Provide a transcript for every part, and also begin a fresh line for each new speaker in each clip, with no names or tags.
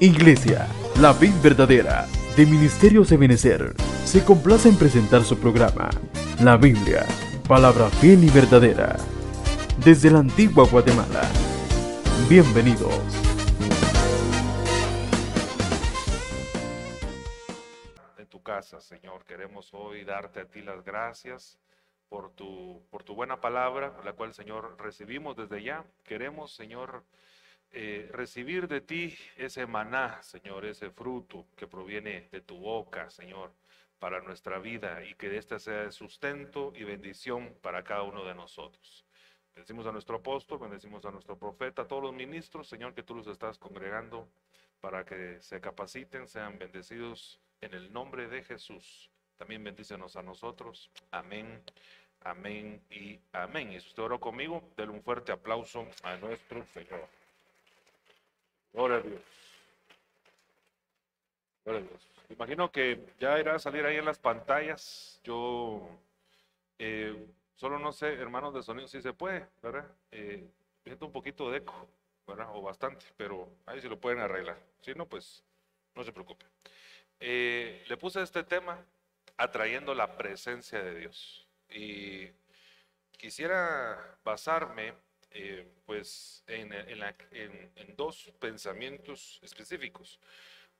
Iglesia, la vid verdadera, de Ministerios de Benecer, se complace en presentar su programa, La Biblia, palabra fiel y verdadera, desde la antigua Guatemala. Bienvenidos.
En tu casa, Señor, queremos hoy darte a ti las gracias por tu, por tu buena palabra, la cual, Señor, recibimos desde ya. Queremos, Señor, eh, recibir de ti ese maná, Señor, ese fruto que proviene de tu boca, Señor, para nuestra vida y que este sea sustento y bendición para cada uno de nosotros. Bendecimos a nuestro apóstol, bendecimos a nuestro profeta, a todos los ministros, Señor, que tú los estás congregando para que se capaciten, sean bendecidos en el nombre de Jesús. También bendícenos a nosotros. Amén, amén y amén. Y si usted oró conmigo, denle un fuerte aplauso a nuestro Señor. Gloria a Dios. Gloria a Dios. Imagino que ya irá a salir ahí en las pantallas. Yo eh, solo no sé, hermanos de sonido, si se puede, ¿verdad? Eh, siento un poquito de eco, ¿verdad? O bastante, pero ahí sí lo pueden arreglar. Si no, pues no se preocupe. Eh, le puse este tema atrayendo la presencia de Dios. Y quisiera basarme eh, pues en, dos pensamientos específicos.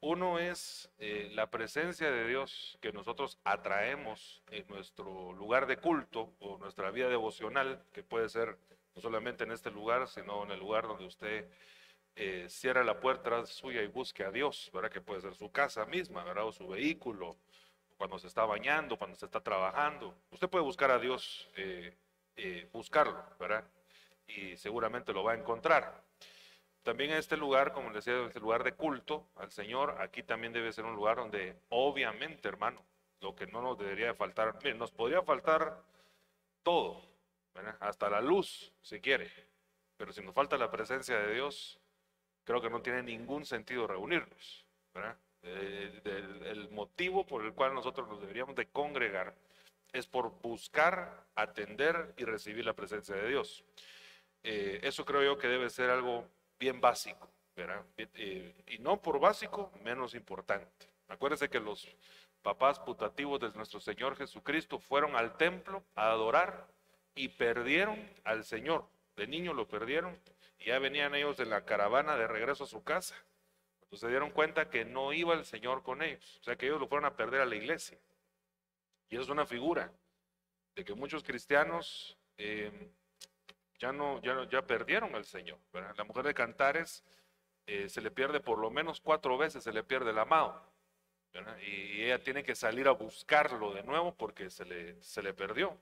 Uno es eh, la presencia de Dios que nosotros atraemos en nuestro lugar de culto o nuestra vida devocional, que puede ser no solamente en este lugar, sino en el lugar donde usted eh, cierra la puerta suya y busque a Dios, ¿verdad? Que puede ser su casa misma, ¿verdad? O su vehículo, cuando se está bañando, cuando se está trabajando. Usted puede buscar a Dios, buscarlo, ¿verdad? Y seguramente lo va a encontrar. También en este lugar, como les decía, este lugar de culto al Señor, aquí también debe ser un lugar donde obviamente, hermano, lo que no nos debería faltar, nos podría faltar todo, hasta la luz, si quiere, pero si nos falta la presencia de Dios, creo que no tiene ningún sentido reunirnos. Eh, el motivo por el cual nosotros nos deberíamos de congregar es por buscar, atender y recibir la presencia de Dios. Eh, eso creo yo que debe ser algo bien básico, ¿verdad? Eh, y no por básico, menos importante. Acuérdense que los papás putativos de nuestro Señor Jesucristo fueron al templo a adorar y perdieron al Señor. De niño lo perdieron y ya venían ellos en la caravana de regreso a su casa. Entonces se dieron cuenta que no iba el Señor con ellos. O sea que ellos lo fueron a perder a la iglesia. Y eso es una figura de que muchos cristianos eh, ya no, ya, ya perdieron al Señor. La mujer de Cantares eh, se le pierde por lo menos cuatro veces, se le pierde el amado. Y ella tiene que salir a buscarlo de nuevo porque se le, se le perdió.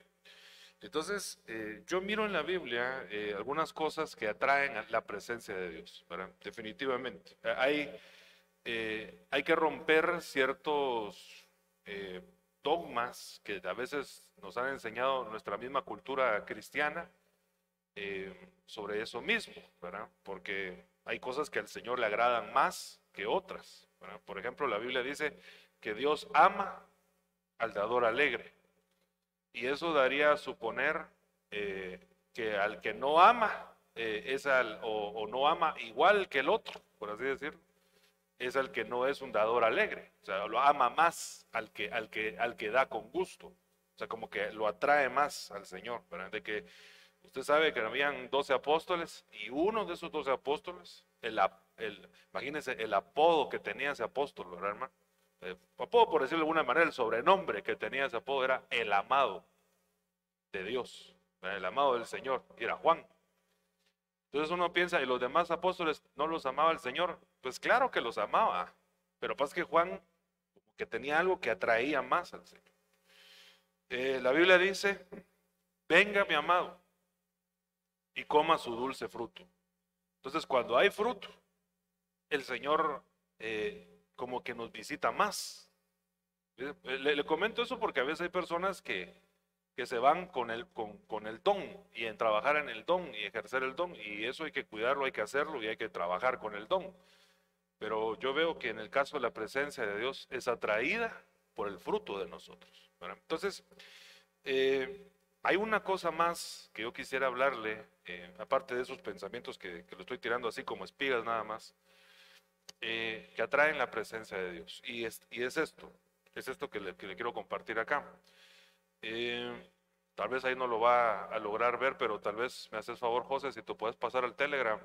Entonces, eh, yo miro en la Biblia eh, algunas cosas que atraen la presencia de Dios, definitivamente. Hay, hay que romper ciertos dogmas que a veces nos han enseñado nuestra misma cultura cristiana eh, sobre eso mismo, ¿verdad? Porque hay cosas que al Señor le agradan más que otras. Por ejemplo, la Biblia dice que Dios ama al dador alegre. Y eso daría a suponer eh, que al que no ama eh, es al, o, no ama igual que el otro, por así decirlo, es al que no es un dador alegre. O sea, lo ama más al que, al que, al que da con gusto. O sea, como que lo atrae más al Señor. ¿verdad? De que Usted sabe que habían 12 apóstoles y uno de esos 12 apóstoles, el, el, imagínense el apodo que tenía ese apóstol, ¿verdad, hermano? Eh, apodo, por decirlo de alguna manera, el sobrenombre que tenía ese apodo era el amado de Dios, el amado del Señor, y era Juan. Entonces uno piensa, ¿y los demás apóstoles no los amaba el Señor? Pues claro que los amaba, pero pasa que Juan que tenía algo que atraía más al Señor. Eh, la Biblia dice, venga mi amado, y coma su dulce fruto. Entonces, cuando hay fruto, el Señor eh, como que nos visita más. Le, comento eso porque a veces hay personas que, que se van con el, con, con, el don y en trabajar en el don y ejercer el don. Y eso hay que cuidarlo, hay que hacerlo y hay que trabajar con el don. Pero yo veo que en el caso de la presencia de Dios es atraída por el fruto de nosotros. Entonces, eh, hay una cosa más que yo quisiera hablarle, eh, aparte de esos pensamientos que, lo estoy tirando así como espigas nada más. eh, que atraen la presencia de Dios. Y es, esto, es esto que le, quiero compartir acá. Eh, tal vez ahí no lo va a lograr ver, pero tal vez me haces favor, José, si tú puedes pasar al Telegram.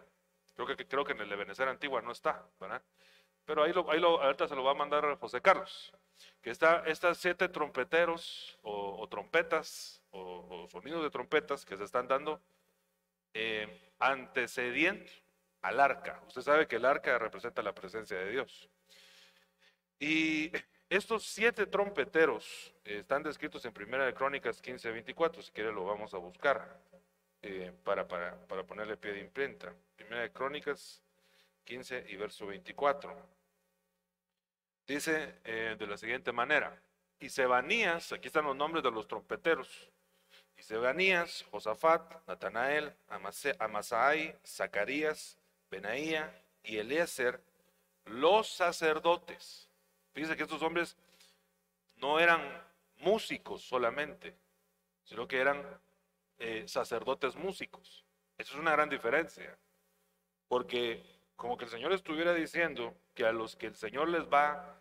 Creo que, creo que en el Ebenezer Antigua no está, ¿verdad? Pero ahí, lo, ahí lo, ahorita se lo va a mandar José Carlos. Que está estas siete trompeteros o, trompetas o, sonidos de trompetas que se están dando eh, al arca. Usted sabe que el arca representa la presencia de Dios. Y estos siete trompeteros están descritos en Primera de Crónicas 15, 24. Si quiere lo vamos a buscar eh, para, para, para, ponerle pie de imprenta. Primera de Crónicas 15 y verso 24. Dice eh, de la siguiente manera. Y Sebanías, aquí están los nombres de los trompeteros. Y Sebanías, Josafat, Natanael, Amasai, Zacarías, Benaía y Eliezer, los sacerdotes. Fíjense que estos hombres no eran músicos solamente, sino que eran eh, sacerdotes músicos. Eso es una gran diferencia, porque como que el Señor estuviera diciendo que a los que el Señor les va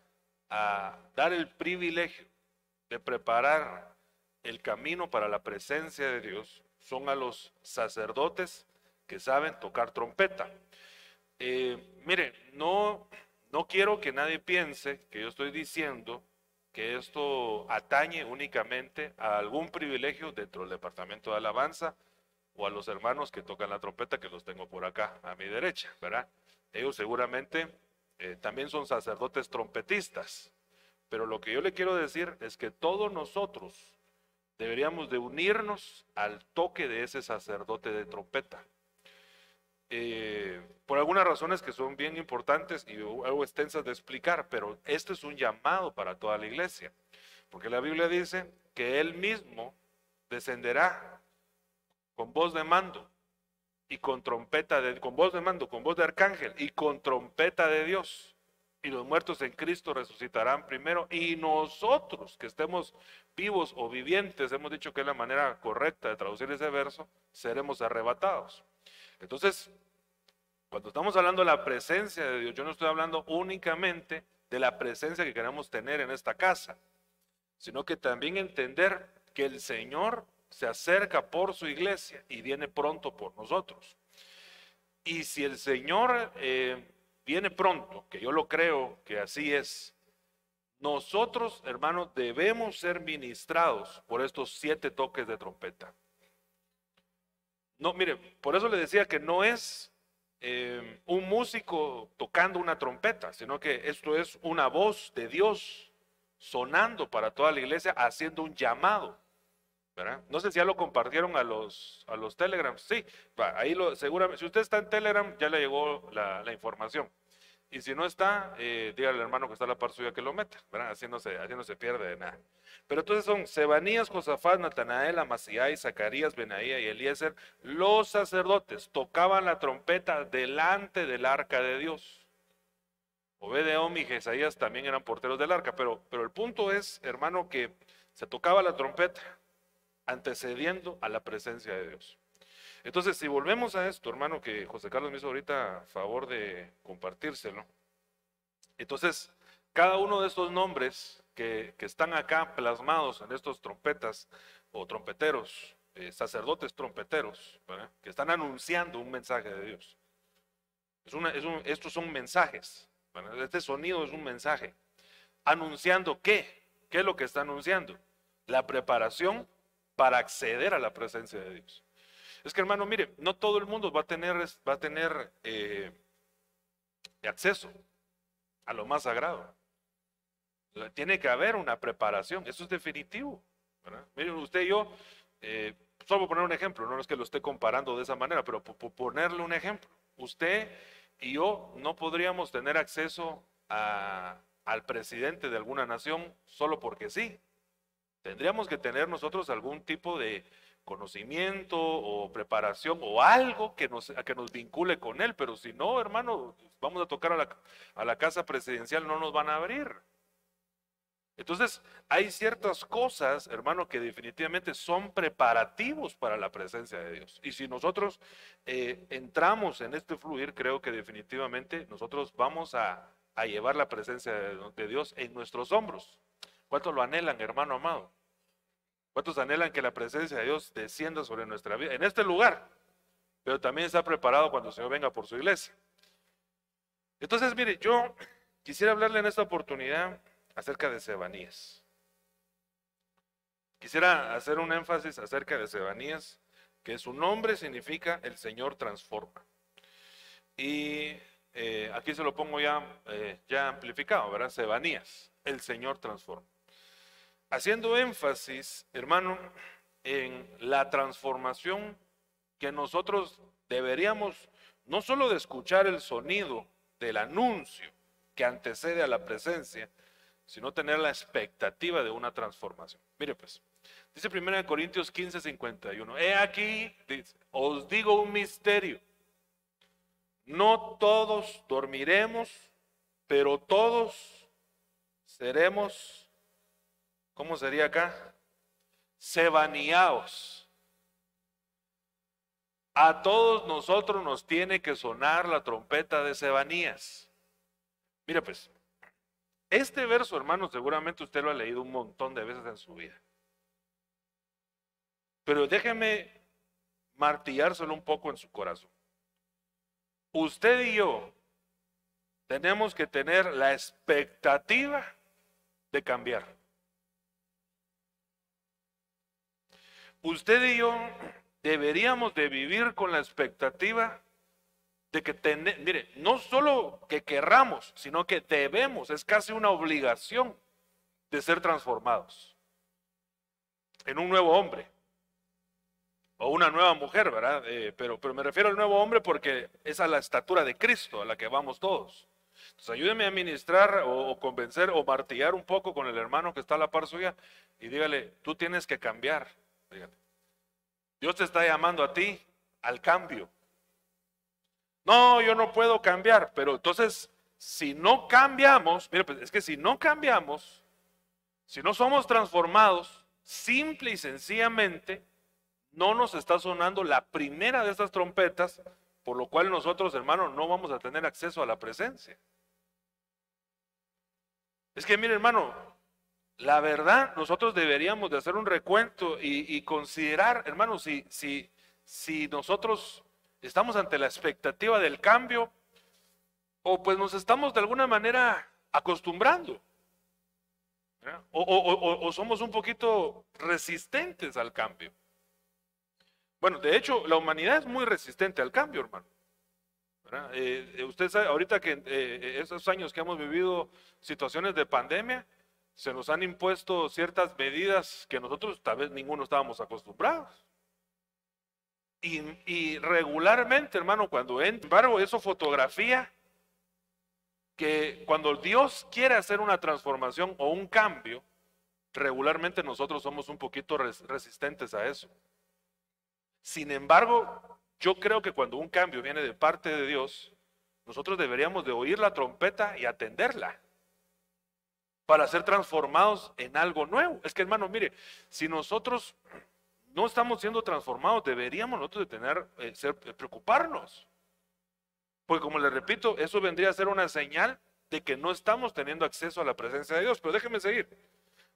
a dar el privilegio de preparar el camino para la presencia de Dios son a los sacerdotes que saben tocar trompeta. Eh, mire, no, no quiero que nadie piense que yo estoy diciendo que esto atañe únicamente a algún privilegio dentro del departamento de alabanza o a los hermanos que tocan la trompeta, que los tengo por acá a mi derecha, ¿verdad? Ellos seguramente eh, también son sacerdotes trompetistas, pero lo que yo le quiero decir es que todos nosotros deberíamos de unirnos al toque de ese sacerdote de trompeta. Eh, por algunas razones que son bien importantes y algo extensas de explicar, pero este es un llamado para toda la iglesia, porque la Biblia dice que Él mismo descenderá con voz de mando y con trompeta de, con voz de mando, con voz de arcángel y con trompeta de Dios. Y los muertos en Cristo resucitarán primero y nosotros que estemos vivos o vivientes, hemos dicho que es la manera correcta de traducir ese verso, seremos arrebatados. Entonces, cuando estamos hablando de la presencia de Dios, yo no estoy hablando únicamente de la presencia que queremos tener en esta casa, sino que también entender que el Señor se acerca por su iglesia y viene pronto por nosotros. Y si el Señor eh, viene pronto, que yo lo creo que así es, nosotros, hermanos, debemos ser ministrados por estos siete toques de trompeta. No, mire, por eso le decía que no es eh, un músico tocando una trompeta, sino que esto es una voz de Dios sonando para toda la iglesia, haciendo un llamado. No sé si ya lo compartieron a los, a los Telegrams. Sí, ahí seguramente, si usted está en Telegram, ya le llegó la, información. Y si no está, eh, dígale al hermano que está a la par suya que lo meta, ¿verdad? Así no, se, así no se pierde de nada. Pero entonces son Sebanías, Josafat, Natanael, Amasías, Zacarías, Benaía y Eliezer, los sacerdotes, tocaban la trompeta delante del arca de Dios. Obedeón y Jesaías también eran porteros del arca, pero, pero el punto es, hermano, que se tocaba la trompeta antecediendo a la presencia de Dios. Entonces, si volvemos a esto, hermano, que José Carlos me hizo ahorita favor de compartírselo. Entonces, cada uno de estos nombres que, están acá plasmados en estos trompetas o trompeteros, eh, sacerdotes trompeteros, que están anunciando un mensaje de Dios. Estos son mensajes. Este sonido es un mensaje. Anunciando qué? ¿Qué es lo que está anunciando? La preparación para acceder a la presencia de Dios. Es que hermano, mire, no todo el mundo va a tener, eh, acceso a lo más sagrado. Tiene que haber una preparación, eso es definitivo. Miren, usted y yo, eh, solo poner un ejemplo, no es que lo esté comparando de esa manera, pero por ponerle un ejemplo. Usted y yo no podríamos tener acceso al presidente de alguna nación solo porque sí. Tendríamos que tener nosotros algún tipo de conocimiento o preparación o algo que nos, que nos vincule con él, pero si no, hermano, vamos a tocar a la, a la casa presidencial, no nos van a abrir. Entonces, hay ciertas cosas, hermano, que definitivamente son preparativos para la presencia de Dios. Y si nosotros eh, entramos en este fluir, creo que definitivamente nosotros vamos a, llevar la presencia de, Dios en nuestros hombros. ¿Cuántos lo anhelan, hermano amado? ¿Cuántos anhelan que la presencia de Dios descienda sobre nuestra vida? En este lugar, pero también está preparado cuando el Señor venga por su iglesia. Entonces, mire, yo quisiera hablarle en esta oportunidad acerca de Sebanías. Quisiera hacer un énfasis acerca de Sebanías, que su nombre significa el Señor transforma. Y eh, aquí se lo pongo ya, eh, ya amplificado, ¿verdad? Sebanías, el Señor transforma. Haciendo énfasis, hermano, en la transformación que nosotros deberíamos no solo de escuchar el sonido del anuncio que antecede a la presencia, sino tener la expectativa de una transformación. Mire pues, dice 1 Corintios 15, 51, he aquí, os digo un misterio, no todos dormiremos, pero todos seremos, ¿cómo sería acá? Sebaneados. A todos nosotros nos tiene que sonar la trompeta de Sebanías. Mire pues, este verso, hermano, seguramente usted lo ha leído un montón de veces en su vida. Pero déjeme martillárselo un poco en su corazón. Usted y yo tenemos que tener la expectativa de cambiar. Usted y yo deberíamos de vivir con la expectativa de que, mire, no solo que querramos, sino que debemos, es casi una obligación de ser transformados en un nuevo hombre o una nueva mujer, ¿verdad? Eh, pero, pero me refiero al nuevo hombre porque es a la estatura de Cristo a la que vamos todos. Entonces ayúdeme a ministrar o, convencer o martillar un poco con el hermano que está a la par suya y dígale, tú tienes que cambiar. Dios te está llamando a ti al cambio. No, yo no puedo cambiar, pero entonces, si no cambiamos, mire, pues es que si no cambiamos, si no somos transformados, simple y sencillamente, no nos está sonando la primera de estas trompetas, por lo cual nosotros, hermanos, no vamos a tener acceso a la presencia. Es que, mire, hermano, la verdad, nosotros deberíamos de hacer un recuento y, considerar, hermano, si, si, si nosotros estamos ante la expectativa del cambio o pues nos estamos de alguna manera acostumbrando. O, somos un poquito resistentes al cambio. Bueno, de hecho, la humanidad es muy resistente al cambio, hermano. Eh, eh, usted sabe, ahorita que eh, esos años que hemos vivido situaciones de pandemia, se nos han impuesto ciertas medidas que nosotros tal vez ninguno estábamos acostumbrados. Y, regularmente, hermano, cuando en embargo, eso fotografía que cuando Dios quiere hacer una transformación o un cambio, regularmente nosotros somos un poquito resistentes a eso. Sin embargo, yo creo que cuando un cambio viene de parte de Dios, nosotros deberíamos de oír la trompeta y atenderla para ser transformados en algo nuevo. Es que hermano, mire, si nosotros no estamos siendo transformados, deberíamos nosotros de tener, eh, eh, preocuparnos. Porque como le repito, eso vendría a ser una señal de que no estamos teniendo acceso a la presencia de Dios. Pero déjeme seguir.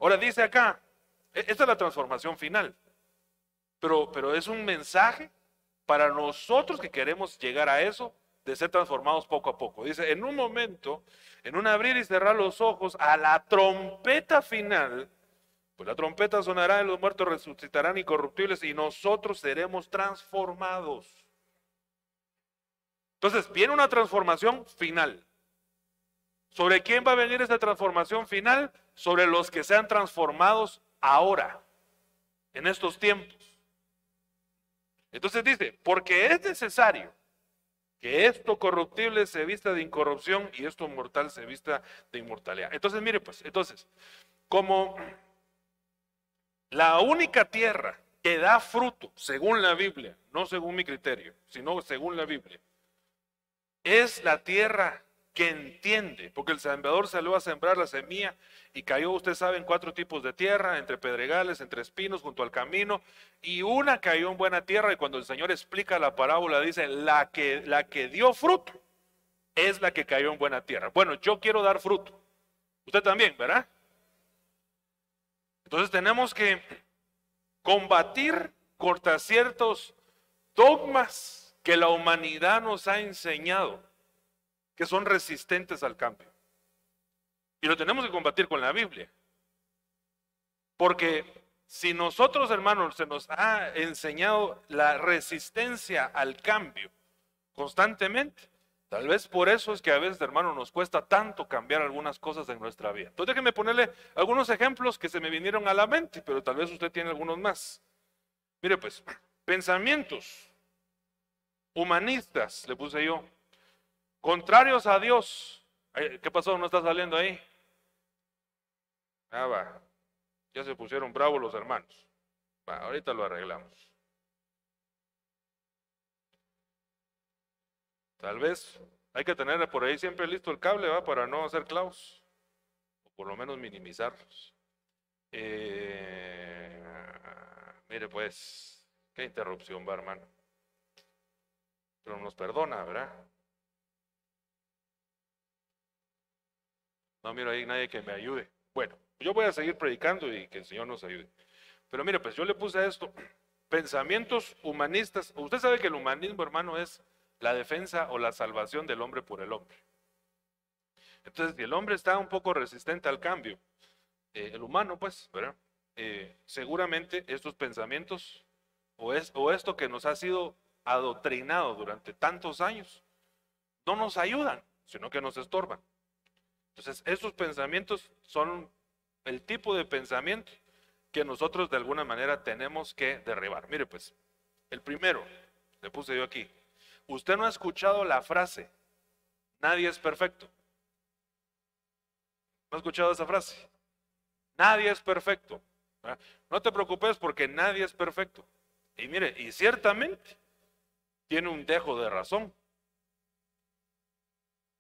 Ahora dice acá, e, esta es la transformación final. Pero, pero es un mensaje para nosotros que queremos llegar a eso, de ser transformados poco a poco. Dice, en un momento, en un abrir y cerrar los ojos, a la trompeta final, pues la trompeta sonará y los muertos resucitarán incorruptibles y nosotros seremos transformados. Entonces, viene una transformación final. ¿Sobre quién va a venir esta transformación final? Sobre los que sean transformados ahora, en estos tiempos. Entonces dice, porque es necesario que esto corruptible se vista de incorrupción y esto mortal se vista de inmortalidad. Entonces, mire pues, entonces, como la única tierra que da fruto, según la Biblia, no según mi criterio, sino según la Biblia, es la tierra que entiende, porque el sembrador salió a sembrar la semilla y cayó, ustedes saben, cuatro tipos de tierra, entre pedregales, entre espinos, junto al camino, y una cayó en buena tierra y cuando el Señor explica la parábola dice, la que, la que dio fruto es la que cayó en buena tierra. Bueno, yo quiero dar fruto. Usted también, ¿verdad? Entonces tenemos que combatir contra ciertos dogmas que la humanidad nos ha enseñado que son resistentes al cambio. Y lo tenemos que combatir con la Biblia. Porque si nosotros, hermanos, se nos ha enseñado la resistencia al cambio constantemente, tal vez por eso es que a veces, hermano, nos cuesta tanto cambiar algunas cosas en nuestra vida. Entonces déjeme ponerle algunos ejemplos que se me vinieron a la mente, pero tal vez usted tiene algunos más. Mire pues, pensamientos humanistas, le puse yo, contrarios a Dios. ¿Qué pasó? ¿No está saliendo ahí? Ah, va. Ya se pusieron bravos los hermanos. Va, ahorita lo arreglamos. Tal vez hay que tener por ahí siempre listo el cable, va, para no hacer clavos. O por lo menos minimizarlos. Eh, mire pues, qué interrupción va, hermano. Pero nos perdona, ¿verdad? No miro ahí nadie que me ayude. Bueno, yo voy a seguir predicando y que el Señor nos ayude. Pero mire, pues yo le puse a esto pensamientos humanistas. Usted sabe que el humanismo, hermano, es la defensa o la salvación del hombre por el hombre. Entonces, si el hombre está un poco resistente al cambio, eh, el humano, pues. Eh, seguramente estos pensamientos o, es, o esto que nos ha sido adoctrinado durante tantos años, no nos ayudan, sino que nos estorban. Entonces, esos pensamientos son el tipo de pensamiento que nosotros de alguna manera tenemos que derribar. Mire, pues, el primero, le puse yo aquí, usted no ha escuchado la frase, nadie es perfecto. ¿No ha escuchado esa frase? Nadie es perfecto. No te preocupes porque nadie es perfecto. Y mire, y ciertamente tiene un dejo de razón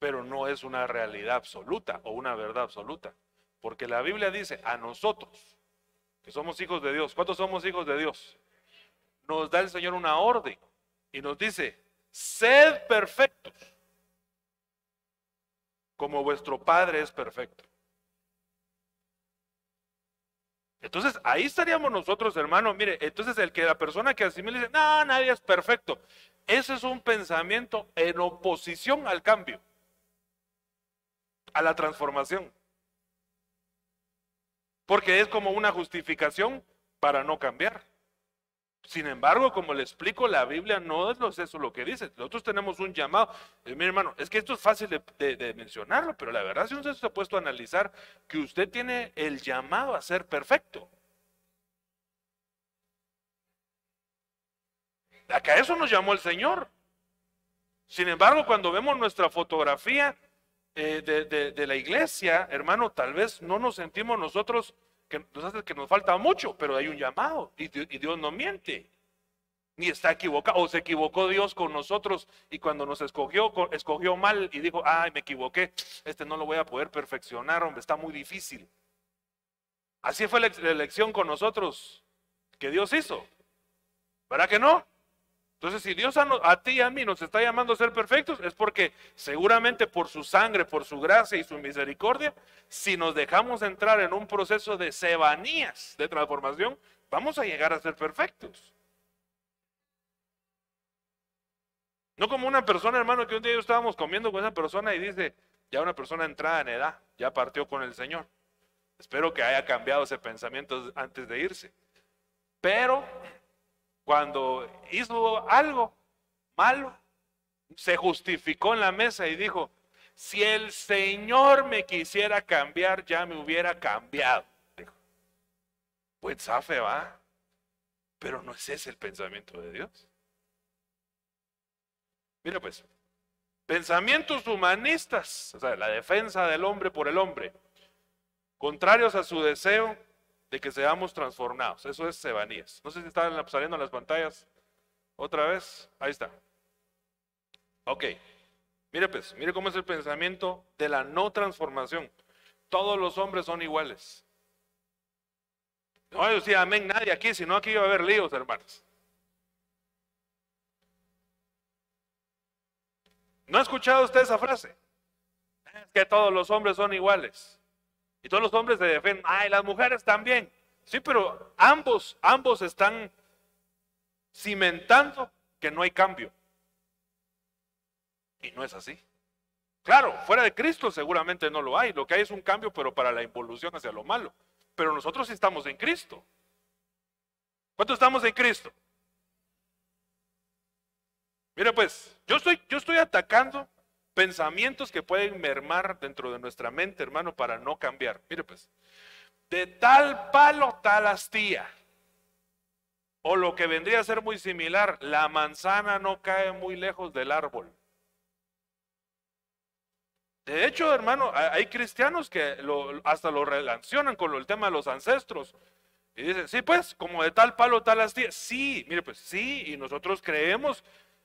pero no es una realidad absoluta o una verdad absoluta. Porque la Biblia dice a nosotros, que somos hijos de Dios, ¿cuántos somos hijos de Dios? Nos da el Señor una orden y nos dice, sed perfectos, como vuestro Padre es perfecto. Entonces, ahí estaríamos nosotros, hermanos. Mire, entonces el que la persona que asimila dice, no, nadie es perfecto. Ese es un pensamiento en oposición al cambio a la transformación. Porque es como una justificación para no cambiar. Sin embargo, como le explico, la Biblia no es eso lo que dice. Nosotros tenemos un llamado. Eh, mi hermano, es que esto es fácil de, mencionarlo, pero la verdad, si usted se ha puesto a analizar que usted tiene el llamado a ser perfecto. Acá eso nos llamó el Señor. Sin embargo, cuando vemos nuestra fotografía, eh, de, la iglesia, hermano, tal vez no nos sentimos nosotros que nos hace que nos falta mucho, pero hay un llamado y, Dios no miente. Ni está equivocado, o se equivocó Dios con nosotros y cuando nos escogió, escogió mal y dijo, ay, me equivoqué, este no lo voy a poder perfeccionar, hombre, está muy difícil. Así fue la elección con nosotros que Dios hizo. ¿Verdad que no? Entonces, si Dios a, ti y a mí nos está llamando a ser perfectos, es porque seguramente por su sangre, por su gracia y su misericordia, si nos dejamos entrar en un proceso de cebanías, de transformación, vamos a llegar a ser perfectos. No como una persona, hermano, que un día estábamos comiendo con esa persona y dice, ya una persona entrada en edad, ya partió con el Señor. Espero que haya cambiado ese pensamiento antes de irse. Pero cuando hizo algo malo, se justificó en la mesa y dijo, si el Señor me quisiera cambiar, ya me hubiera cambiado. Dijo, pues safe va, pero no es ese el pensamiento de Dios. Mira pues, pensamientos humanistas, o sea, la defensa del hombre por el hombre, contrarios a su deseo, de que seamos transformados. Eso es Sebanías. No sé si están saliendo en las pantallas otra vez. Ahí está. Ok. Mire pues, mire cómo es el pensamiento de la no transformación. Todos los hombres son iguales. No decía amén nadie aquí, sino aquí iba a haber líos, hermanos. ¿No ha escuchado usted esa frase? Es que todos los hombres son iguales. Y todos los hombres se defienden. Ay, las mujeres también. Sí, pero ambos, ambos están cimentando que no hay cambio. Y no es así. Claro, fuera de Cristo seguramente no lo hay. Lo que hay es un cambio, pero para la involución hacia lo malo. Pero nosotros sí estamos en Cristo. ¿Cuántos estamos en Cristo? Mira pues, yo estoy, yo estoy atacando pensamientos que pueden mermar dentro de nuestra mente, hermano, para no cambiar. Mire pues, de tal palo, tal astilla. O lo que vendría a ser muy similar, la manzana no cae muy lejos del árbol. De hecho, hermano, hay cristianos que hasta lo relacionan con el tema de los ancestros. Y dicen, sí, pues, como de tal palo, tal astilla. Sí, mire, pues sí, y nosotros creemos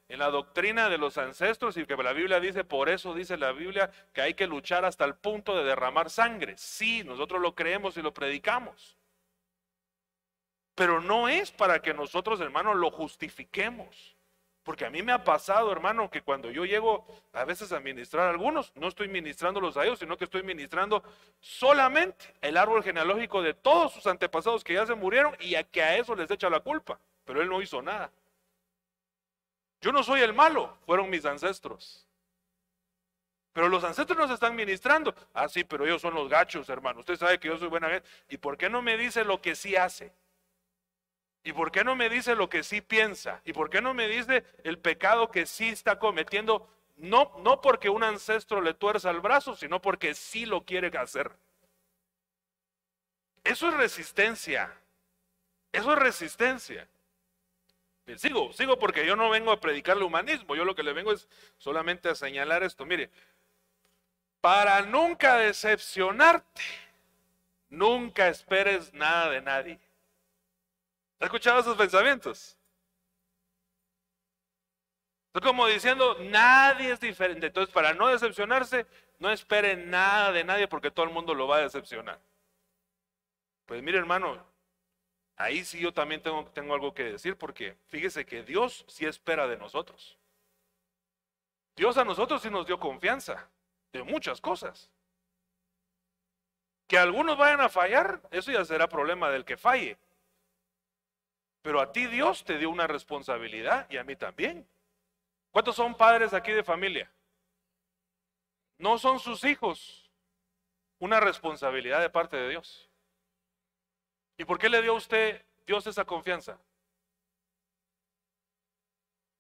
en la doctrina de los ancestros y que la Biblia dice, por eso dice la Biblia que hay que luchar hasta el punto de derramar sangre. Sí, nosotros lo creemos y lo predicamos. Pero no es para que nosotros, hermanos, lo justifiquemos. Porque a mí me ha pasado, hermano, que cuando yo llego a veces a ministrar a algunos, no estoy ministrándolos a ellos, sino que estoy ministrando solamente el árbol genealógico de todos sus antepasados que ya se murieron y a que a eso les echa la culpa. Pero él no hizo nada. Yo no soy el malo, fueron mis ancestros. Pero los ancestros nos están ministrando. Ah, sí, pero ellos son los gachos, hermano. Usted sabe que yo soy buena gente. ¿Y por qué no me dice lo que sí hace? ¿Y por qué no me dice lo que sí piensa? ¿Y por qué no me dice el pecado que sí está cometiendo? No, no porque un ancestro le tuerza el brazo, sino porque sí lo quiere hacer. Eso es resistencia. Eso es resistencia. Sigo, sigo porque yo no vengo a predicar el humanismo, yo lo que le vengo es solamente a señalar esto. Mire, para nunca decepcionarte, nunca esperes nada de nadie. ¿Has escuchado esos pensamientos? Es como diciendo, nadie es diferente. Entonces, para no decepcionarse, no espere nada de nadie porque todo el mundo lo va a decepcionar. Pues mire, hermano, ahí sí yo también tengo, tengo algo que decir porque fíjese que Dios sí espera de nosotros. Dios a nosotros sí nos dio confianza de muchas cosas. Que algunos vayan a fallar, eso ya será problema del que falle. Pero a ti Dios te dio una responsabilidad y a mí también. ¿Cuántos son padres aquí de familia? No son sus hijos una responsabilidad de parte de Dios. ¿Y por qué le dio a usted Dios esa confianza?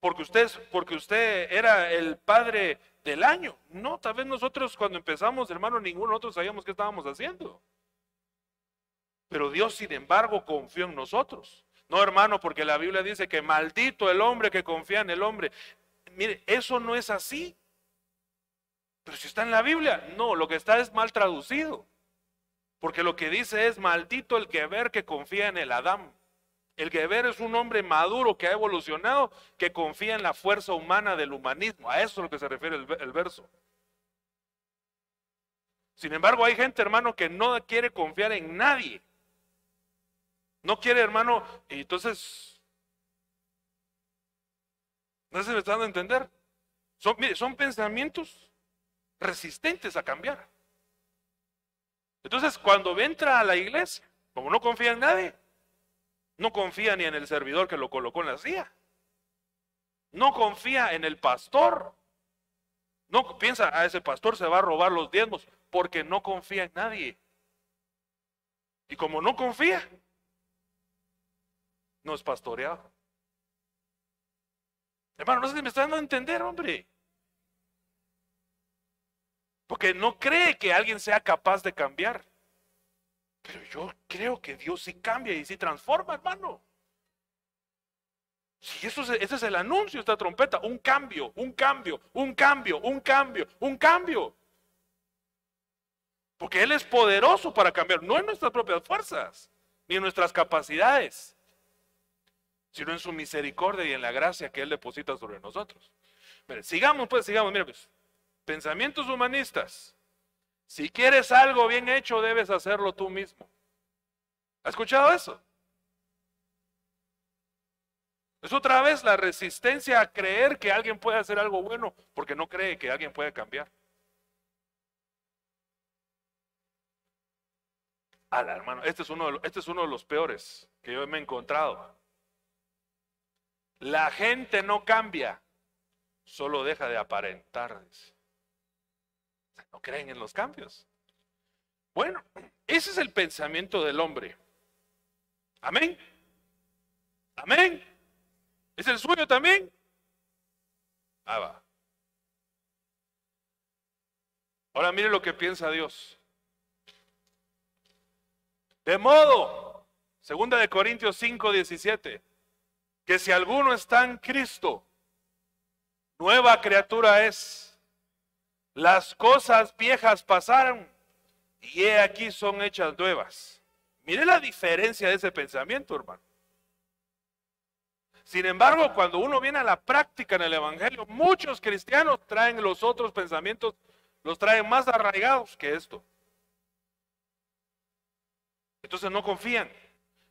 Porque usted, porque usted era el padre del año. No, tal vez nosotros cuando empezamos, hermano, ninguno de nosotros sabíamos qué estábamos haciendo. Pero Dios, sin embargo, confió en nosotros. No, hermano, porque la Biblia dice que maldito el hombre que confía en el hombre. Mire, eso no es así. Pero si está en la Biblia, no, lo que está es mal traducido. Porque lo que dice es maldito el que ver que confía en el Adán. El Geber es un hombre maduro que ha evolucionado, que confía en la fuerza humana del humanismo. A eso es a lo que se refiere el, verso. Sin embargo, hay gente, hermano, que no quiere confiar en nadie. No quiere, hermano, y entonces, no se me está dando a entender. Son pensamientos resistentes a cambiar. Entonces, cuando entra a la iglesia, como no confía en nadie, no confía ni en el servidor que lo colocó en la silla. No confía en el pastor. No piensa, a ese pastor se va a robar los diezmos porque no confía en nadie. Y como no confía, no es pastoreado. Hermano, no sé si me está dando a entender, hombre. Porque no cree que alguien sea capaz de cambiar. Pero yo creo que Dios sí cambia y sí transforma, hermano. Si eso es, ese es el anuncio, esta trompeta, un cambio, un cambio, un cambio, un cambio, un cambio. Porque Él es poderoso para cambiar, no en nuestras propias fuerzas, ni en nuestras capacidades sino en su misericordia y en la gracia que Él deposita sobre nosotros. sigamos, pues, sigamos, mira, pues. Pensamientos humanistas, si quieres algo bien hecho, debes hacerlo tú mismo. ¿Ha escuchado eso? Es otra vez la resistencia a creer que alguien puede hacer algo bueno porque no cree que alguien puede cambiar. Ala, hermano, este es, uno de, este es uno de los peores que yo me he encontrado. La gente no cambia, solo deja de aparentar. No creen en los cambios. Bueno, ese es el pensamiento del hombre. Amén. Amén. ¿Es el suyo también? Ah, va. Ahora mire lo que piensa Dios. De modo, segunda de Corintios 5, 17, que si alguno está en Cristo, nueva criatura es. Las cosas viejas pasaron y he aquí son hechas nuevas. Mire la diferencia de ese pensamiento, hermano. Sin embargo, cuando uno viene a la práctica en el Evangelio, muchos cristianos traen los otros pensamientos, los traen más arraigados que esto. Entonces no confían,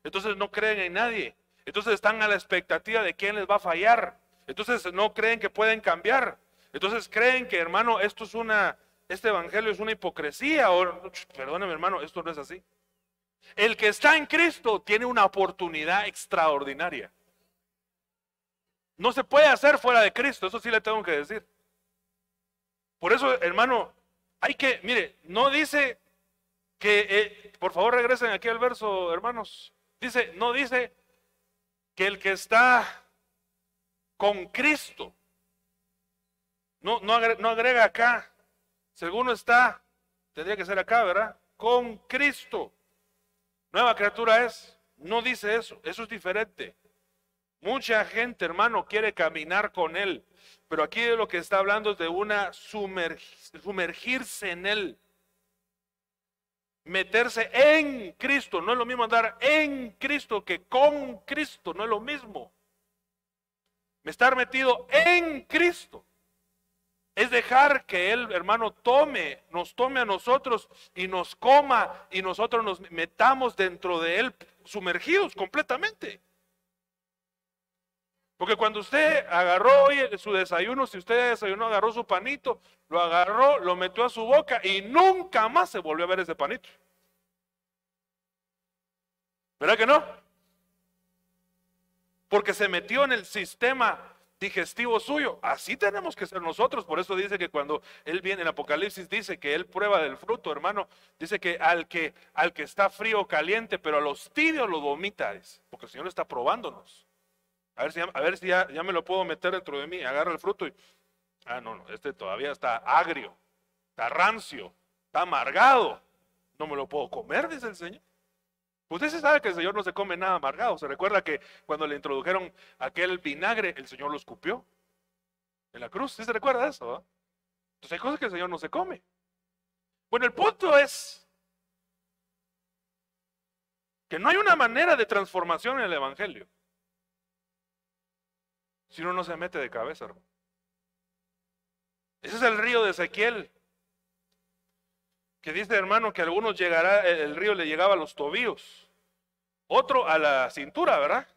entonces no creen en nadie, entonces están a la expectativa de quién les va a fallar, entonces no creen que pueden cambiar, entonces creen que hermano, esto es una, este Evangelio es una hipocresía, o perdóneme hermano, esto no es así. El que está en Cristo tiene una oportunidad extraordinaria. No se puede hacer fuera de Cristo, eso sí le tengo que decir. Por eso, hermano, hay que, mire, no dice que, eh, por favor regresen aquí al verso, hermanos. Dice, no dice que el que está con Cristo, no, no, agrega, no agrega acá, según está, tendría que ser acá, ¿verdad? Con Cristo. Nueva criatura es, no dice eso, eso es diferente. Mucha gente, hermano, quiere caminar con Él, pero aquí de lo que está hablando es de una sumergirse en Él. Meterse en Cristo, no es lo mismo andar en Cristo que con Cristo, no es lo mismo. Estar metido en Cristo es dejar que Él, hermano, tome, nos tome a nosotros y nos coma y nosotros nos metamos dentro de Él sumergidos completamente. Porque cuando usted agarró hoy su desayuno, si usted desayunó, agarró su panito, lo agarró, lo metió a su boca y nunca más se volvió a ver ese panito. ¿Verdad que no? Porque se metió en el sistema digestivo suyo. Así tenemos que ser nosotros. Por eso dice que cuando él viene en Apocalipsis dice que él prueba del fruto, hermano. Dice que al que al que está frío caliente, pero a los tibios lo vomita, porque el Señor está probándonos. A ver si, a ver si ya, me lo puedo meter dentro de mí. Agarra el fruto y. Ah, no, no, este todavía está agrio, está rancio, está amargado. No me lo puedo comer, dice el Señor. Usted se sabe que el Señor no se come nada amargado. Se recuerda que cuando le introdujeron aquel vinagre, el Señor lo escupió en la cruz. ¿Sí se recuerda eso? Entonces hay cosas que el Señor no se come. Bueno, el punto es que no hay una manera de transformación en el Evangelio. Si uno no se mete de cabeza, hermano. Ese es el río de Ezequiel. Que dice, hermano, que a algunos llegará, el río le llegaba a los tobillos. Otro a la cintura, ¿verdad?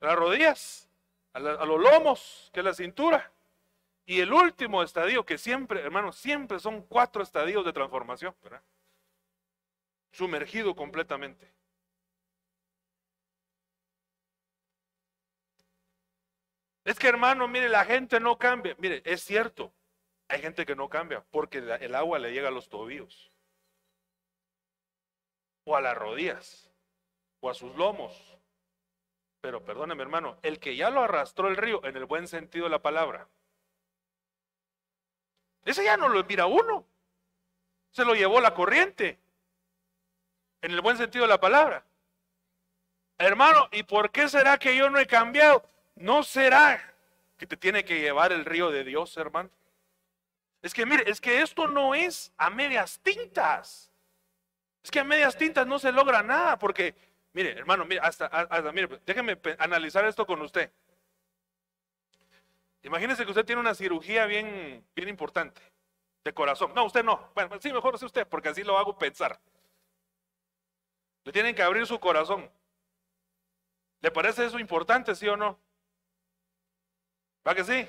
Las rodillas, a, a los lomos, que es la cintura. Y el último estadio, que siempre, hermano, siempre son cuatro estadios de transformación, ¿verdad? Sumergido completamente. Es que hermano, mire, la gente no cambia. Mire, es cierto, hay gente que no cambia porque el agua le llega a los tobillos, o a las rodillas, o a sus lomos. Pero perdóneme hermano, el que ya lo arrastró el río en el buen sentido de la palabra, ese ya no lo mira uno, se lo llevó la corriente, en el buen sentido de la palabra. Hermano, ¿y por qué será que yo no he cambiado? ¿No será que te tiene que llevar el río de Dios, hermano? Es que mire, es que esto no es a medias tintas. Es que a medias tintas no se logra nada, porque, mire, hermano, mire, hasta, hasta mire, déjeme analizar esto con usted. Imagínese que usted tiene una cirugía bien, bien importante de corazón. No, usted no. Bueno, sí, mejor es usted, porque así lo hago pensar. Le tienen que abrir su corazón. ¿Le parece eso importante, sí o no? ¿Va que sí?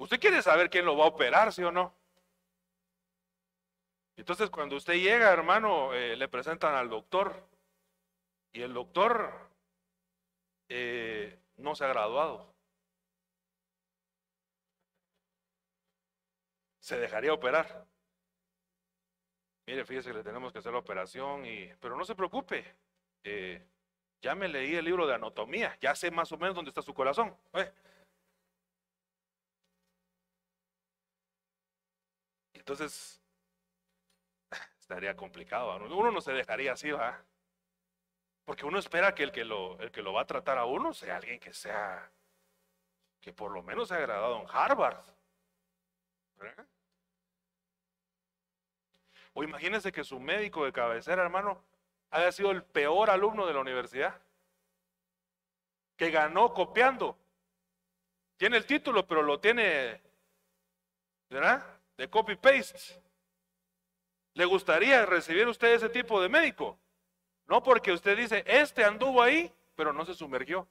Usted quiere saber quién lo va a operar, sí o no. Entonces, cuando usted llega, hermano, eh, le presentan al doctor. Y el doctor eh, no se ha graduado. Se dejaría operar. Mire, fíjese que le tenemos que hacer la operación, y, pero no se preocupe. Eh, ya me leí el libro de anatomía, ya sé más o menos dónde está su corazón. Entonces, estaría complicado. Uno no se dejaría así, ¿va? Porque uno espera que el que lo, el que lo va a tratar a uno sea alguien que sea, que por lo menos se ha graduado en Harvard. O imagínense que su médico de cabecera, hermano, haya sido el peor alumno de la universidad, que ganó copiando. Tiene el título, pero lo tiene, ¿verdad? De copy-paste. ¿Le gustaría recibir usted ese tipo de médico? No porque usted dice, este anduvo ahí, pero no se sumergió.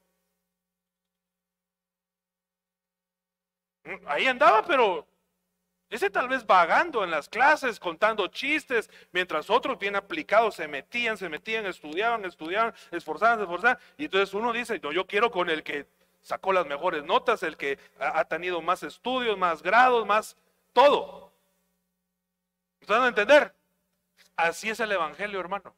Mm, ahí andaba, pero ese tal vez vagando en las clases, contando chistes, mientras otros bien aplicados se metían, se metían, estudiaban, estudiaban, esforzaban, esforzaban. Y entonces uno dice, no, yo quiero con el que sacó las mejores notas, el que ha, tenido más estudios, más grados, más todo. ¿Están a entender? Así es el Evangelio, hermano.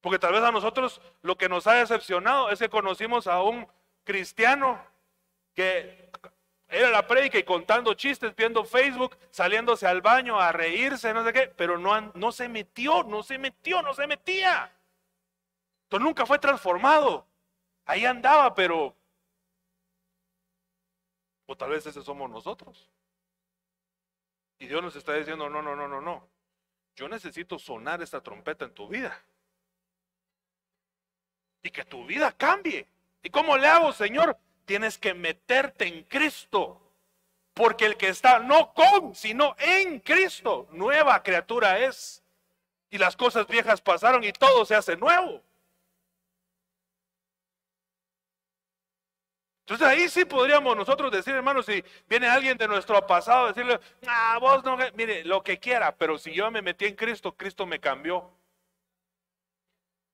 Porque tal vez a nosotros lo que nos ha decepcionado es que conocimos a un cristiano que era la prédica y contando chistes, viendo Facebook, saliéndose al baño a reírse, no sé qué, pero no, no se metió, no se metió, no se metía. Entonces nunca fue transformado. Ahí andaba, pero... O tal vez ese somos nosotros. Y Dios nos está diciendo, no, no, no, no, no. Yo necesito sonar esta trompeta en tu vida. Y que tu vida cambie. ¿Y cómo le hago, Señor? tienes que meterte en Cristo. Porque el que está no con, sino en Cristo, nueva criatura es. Y las cosas viejas pasaron y todo se hace nuevo. Entonces ahí sí podríamos nosotros decir, hermanos, si viene alguien de nuestro pasado, decirle, ah, vos no, mire, lo que quiera, pero si yo me metí en Cristo, Cristo me cambió.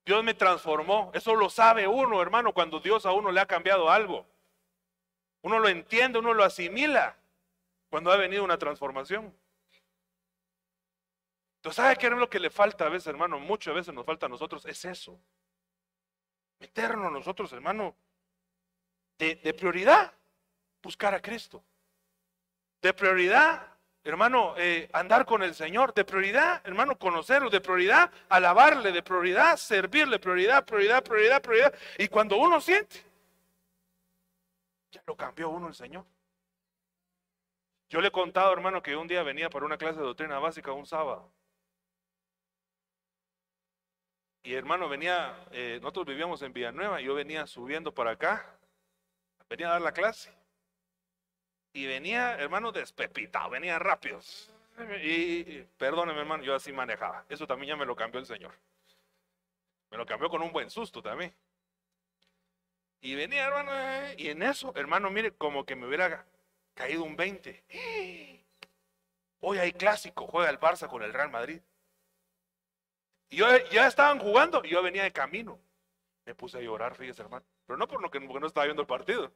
Dios me transformó. Eso lo sabe uno, hermano, cuando Dios a uno le ha cambiado algo. Uno lo entiende, uno lo asimila cuando ha venido una transformación. Entonces, ¿sabe qué es lo que le falta a veces, hermano? Muchas veces nos falta a nosotros, es eso. Meternos nosotros, hermano, de, prioridad, buscar a Cristo. De prioridad, hermano, eh, andar con el Señor. De prioridad, hermano, conocerlo. De prioridad, alabarle. De prioridad, servirle. Prioridad, prioridad, prioridad, prioridad. Y cuando uno siente ya lo cambió uno el Señor. Yo le he contado, hermano, que un día venía para una clase de doctrina básica un sábado. Y hermano, venía, eh, nosotros vivíamos en Villanueva, yo venía subiendo para acá, venía a dar la clase. Y venía, hermano, despepitado, venía rápido. Y, perdóneme, hermano, yo así manejaba. Eso también ya me lo cambió el Señor. Me lo cambió con un buen susto también. Y venía, hermano, eh, y en eso, hermano, mire, como que me hubiera caído un 20. Hoy hay clásico, juega el Barça con el Real Madrid. Y yo, ya estaban jugando y yo venía de camino. Me puse a llorar, fíjese, hermano. Pero no por lo que no estaba viendo el partido,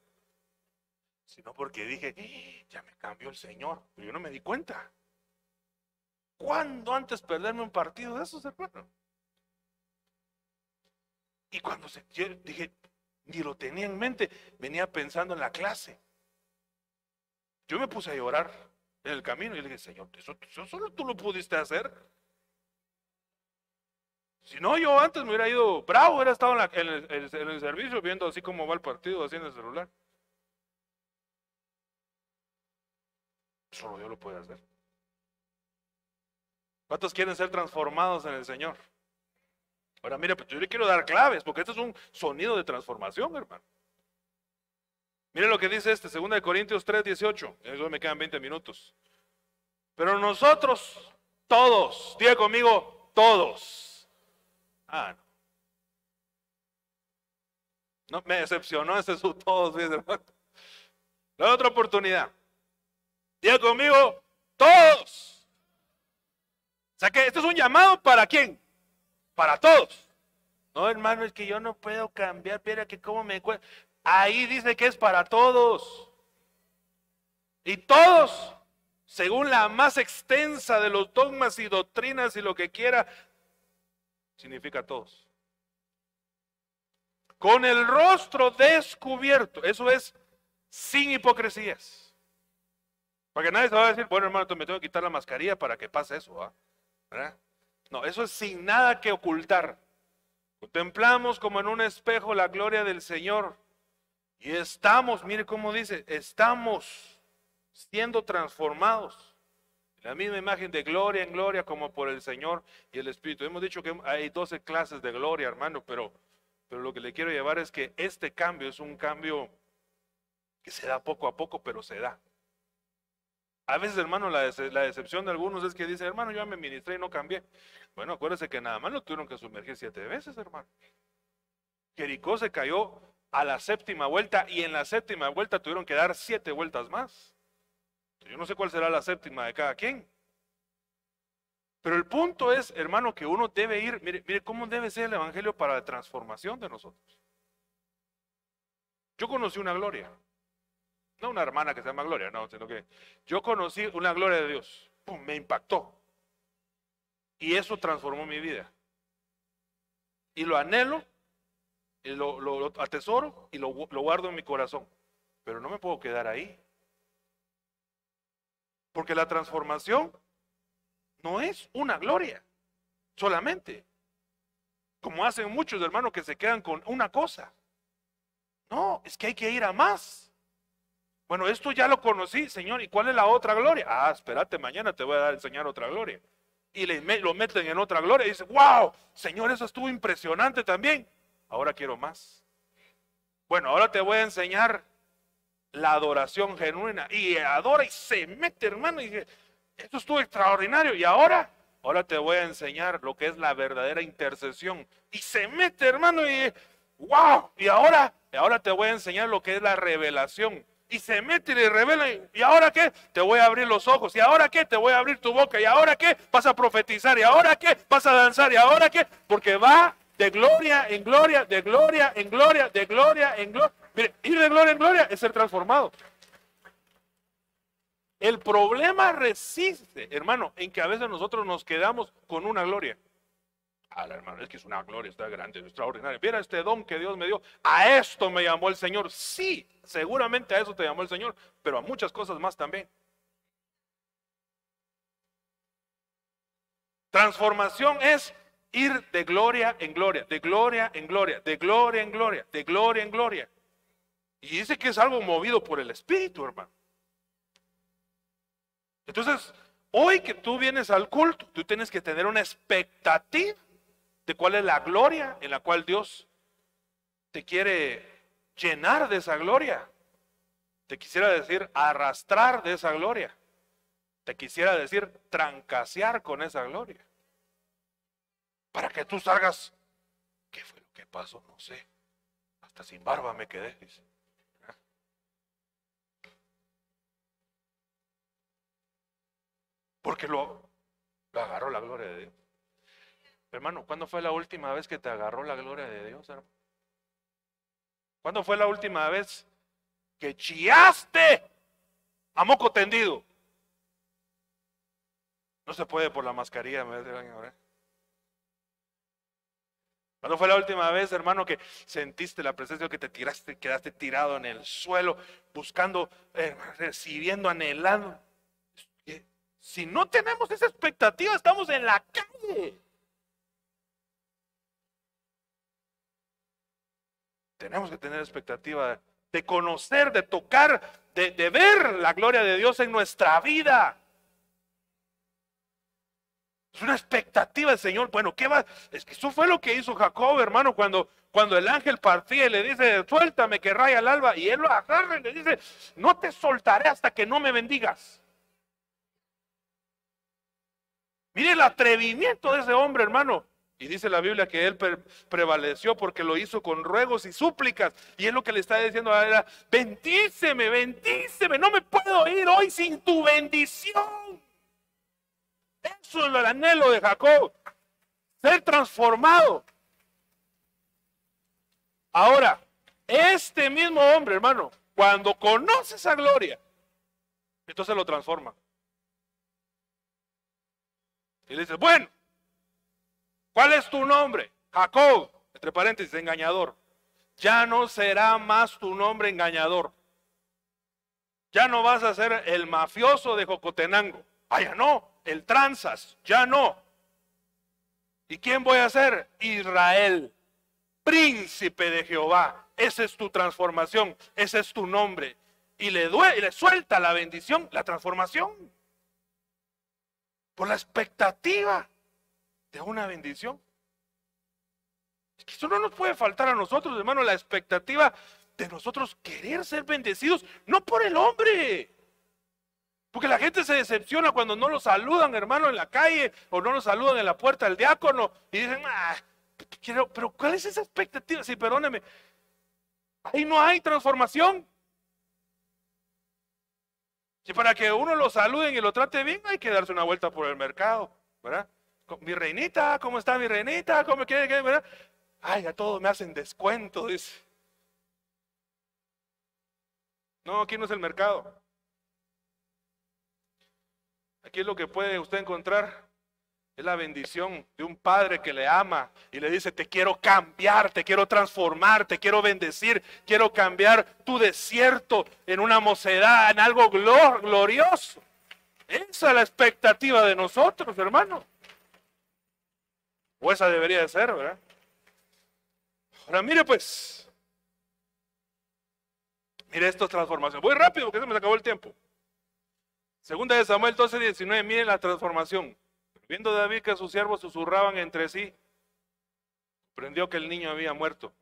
sino porque dije, ¡Eh! ya me cambió el Señor. Pero yo no me di cuenta. ¿Cuándo antes perderme un partido de esos, hermano? Y cuando se, dije, ni lo tenía en mente, venía pensando en la clase. Yo me puse a llorar en el camino y le dije, Señor, eso, solo tú lo pudiste hacer. Si no, yo antes me hubiera ido bravo, hubiera estado en, el, servicio viendo así como va el partido, así en el celular. Solo Dios lo puede hacer. ¿Cuántos quieren ser transformados en el Señor? Ahora, mire, pues yo le quiero dar claves, porque esto es un sonido de transformación, hermano. Mire lo que dice este, 2 Corintios 3, 18. Eso me quedan 20 minutos. Pero nosotros, todos, diga conmigo, todos. Ah, no. No, me decepcionó ese su hermano. La otra oportunidad. Diga conmigo, todos. O sea que esto es un llamado para quién? Para todos. No, hermano, es que yo no puedo cambiar. Mira que cómo me cuesta. Ahí dice que es para todos. Y todos, según la más extensa de los dogmas y doctrinas y lo que quiera, significa todos. Con el rostro descubierto. Eso es sin hipocresías. Para que nadie se va a decir, bueno hermano, me tengo que quitar la mascarilla para que pase eso. No, eso es sin nada que ocultar. Contemplamos como en un espejo la gloria del Señor. Y estamos, mire cómo dice, estamos siendo transformados. La misma imagen de gloria en gloria como por el Señor y el Espíritu. Hemos dicho que hay 12 clases de gloria, hermano, pero, pero lo que le quiero llevar es que este cambio es un cambio que se da poco a poco, pero se da. A veces, hermano, la, decepción de algunos es que dicen, hermano, yo me ministré y no cambié. Bueno, acuérdese que nada más lo tuvieron que sumergir siete veces, hermano. Jericó se cayó a la séptima vuelta y en la séptima vuelta tuvieron que dar siete vueltas más. Yo no sé cuál será la séptima de cada quien. Pero el punto es, hermano, que uno debe ir, mire, mire cómo debe ser el Evangelio para la transformación de nosotros. Yo conocí una gloria. No una hermana que se llama Gloria, no, sino que yo conocí una gloria de Dios. ¡Pum! Me impactó. Y eso transformó mi vida. Y lo anhelo, y lo, atesoro y lo, lo guardo en mi corazón. Pero no me puedo quedar ahí. Porque la transformación no es una gloria solamente. Como hacen muchos hermanos que se quedan con una cosa. No, es que hay que ir a más. Bueno, esto ya lo conocí, Señor. ¿Y cuál es la otra gloria? Ah, espérate, mañana te voy a enseñar otra gloria. Y le, lo meten en otra gloria y dice, wow, Señor, eso estuvo impresionante también. Ahora quiero más. Bueno, ahora te voy a enseñar la adoración genuina. Y adora y se mete, hermano. Y dice, esto estuvo extraordinario. Y ahora, ahora te voy a enseñar lo que es la verdadera intercesión. Y se mete, hermano, y wow. Y ahora, y ahora te voy a enseñar lo que es la revelación y se mete y le revela. ¿Y ahora qué? Te voy a abrir los ojos. ¿Y ahora qué? Te voy a abrir tu boca. ¿Y ahora qué? Vas a profetizar. ¿Y ahora qué? Vas a danzar. ¿Y ahora qué? Porque va de gloria en gloria, de gloria en gloria, de gloria en gloria. Mire, ir de gloria en gloria es ser transformado. El problema resiste, hermano, en que a veces nosotros nos quedamos con una gloria. Ah, hermano, es que es una gloria, está grande, extraordinaria. Mira este don que Dios me dio. A esto me llamó el Señor. Sí, seguramente a eso te llamó el Señor, pero a muchas cosas más también. Transformación es ir de gloria en gloria, de gloria en gloria, de gloria en gloria, de gloria en gloria. Y dice que es algo movido por el Espíritu, hermano. Entonces, hoy que tú vienes al culto, tú tienes que tener una expectativa de cuál es la gloria en la cual Dios te quiere llenar de esa gloria. Te quisiera decir arrastrar de esa gloria. Te quisiera decir trancasear con esa gloria. Para que tú salgas. ¿Qué fue lo que pasó? No sé. Hasta sin barba me quedé. Dice. Porque lo, agarró la gloria de Dios. Hermano, ¿cuándo fue la última vez que te agarró la gloria de Dios, hermano? ¿Cuándo fue la última vez que chiaste a moco tendido? No se puede por la mascarilla, me. ¿Cuándo fue la última vez, hermano, que sentiste la presencia que te tiraste, quedaste tirado en el suelo, buscando, eh, recibiendo, anhelando? Si no tenemos esa expectativa, estamos en la calle. Tenemos que tener expectativa de conocer, de tocar, de, ver la gloria de Dios en nuestra vida. Es una expectativa del Señor. Bueno, ¿qué va? Es que eso fue lo que hizo Jacob, hermano, cuando, cuando el ángel partía y le dice, suéltame que raya al alba. Y él lo agarra y le dice, no te soltaré hasta que no me bendigas. Mire el atrevimiento de ese hombre, hermano. Y dice la Biblia que él prevaleció porque lo hizo con ruegos y súplicas. Y es lo que le está diciendo a él, bendíceme, bendíceme, no me puedo ir hoy sin tu bendición. Eso es el anhelo de Jacob, ser transformado. Ahora, este mismo hombre, hermano, cuando conoce esa gloria, entonces lo transforma. Y le dice, bueno, ¿cuál es tu nombre? Jacob, entre paréntesis, engañador. Ya no será más tu nombre engañador. Ya no vas a ser el mafioso de Jocotenango. Vaya, no, el tranzas, ya no. ¿Y quién voy a ser? Israel, príncipe de Jehová. Esa es tu transformación, ese es tu nombre. Y le, duele, y le suelta la bendición, la transformación por la expectativa de una bendición. Eso no nos puede faltar a nosotros, hermano, la expectativa de nosotros querer ser bendecidos, no por el hombre. Porque la gente se decepciona cuando no lo saludan, hermano, en la calle o no lo saludan en la puerta del diácono y dicen, ah, quiero, pero ¿cuál es esa expectativa? Sí, perdóneme. Ahí no hay transformación. Y para que uno lo saluden y lo trate bien, hay que darse una vuelta por el mercado, ¿verdad? Mi reinita, ¿cómo está mi reinita? ¿Cómo quiere que, verdad? Ay, a todos me hacen descuento, dice. No, aquí no es el mercado. Aquí es lo que puede usted encontrar es la bendición de un padre que le ama y le dice, te quiero cambiar, te quiero transformar, te quiero bendecir, quiero cambiar tu desierto en una mocedad, en algo glorioso. Esa es la expectativa de nosotros, hermano. O esa debería de ser, ¿verdad? Ahora mire pues, mire esta transformación. Voy rápido porque se me acabó el tiempo. Segunda de Samuel 12, 19, miren la transformación. Viendo David que sus siervos susurraban entre sí, comprendió que el niño había muerto.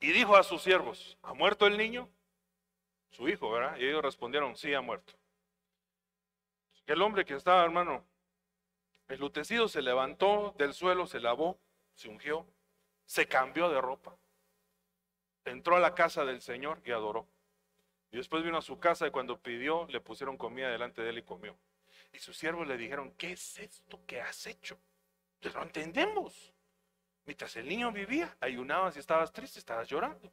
Y dijo a sus siervos, ¿ha muerto el niño? Su hijo, ¿verdad? Y ellos respondieron, sí, ha muerto. El hombre que estaba, hermano, lutecido se levantó del suelo, se lavó, se ungió, se cambió de ropa, entró a la casa del Señor y adoró. Y después vino a su casa y cuando pidió, le pusieron comida delante de él y comió. Y sus siervos le dijeron, ¿qué es esto que has hecho? Pues lo entendemos. Mientras el niño vivía, ayunabas y estabas triste, estabas llorando.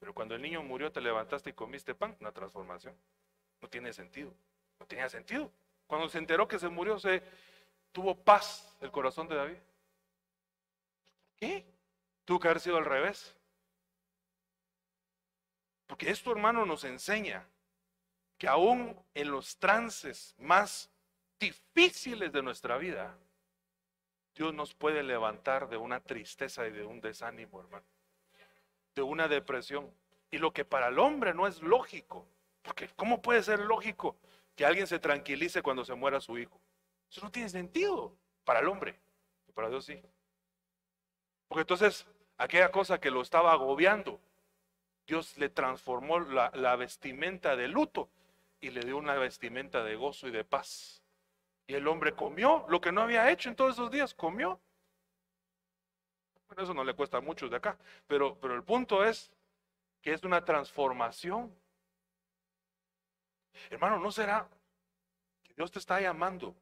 Pero cuando el niño murió, te levantaste y comiste pan, una transformación. No tiene sentido. No tenía sentido. Cuando se enteró que se murió, se tuvo paz el corazón de David. ¿Qué? Tuvo que haber sido al revés. Porque esto, hermano, nos enseña que aún en los trances más difíciles de nuestra vida, Dios nos puede levantar de una tristeza y de un desánimo, hermano. De una depresión. Y lo que para el hombre no es lógico. Porque ¿cómo puede ser lógico que alguien se tranquilice cuando se muera su hijo? Eso no tiene sentido para el hombre. Para Dios sí. Porque entonces aquella cosa que lo estaba agobiando, Dios le transformó la, la vestimenta de luto y le dio una vestimenta de gozo y de paz. Y el hombre comió lo que no había hecho en todos esos días, comió. Bueno, eso no le cuesta a muchos de acá, pero, pero el punto es que es una transformación. Hermano, ¿no será que Dios te está llamando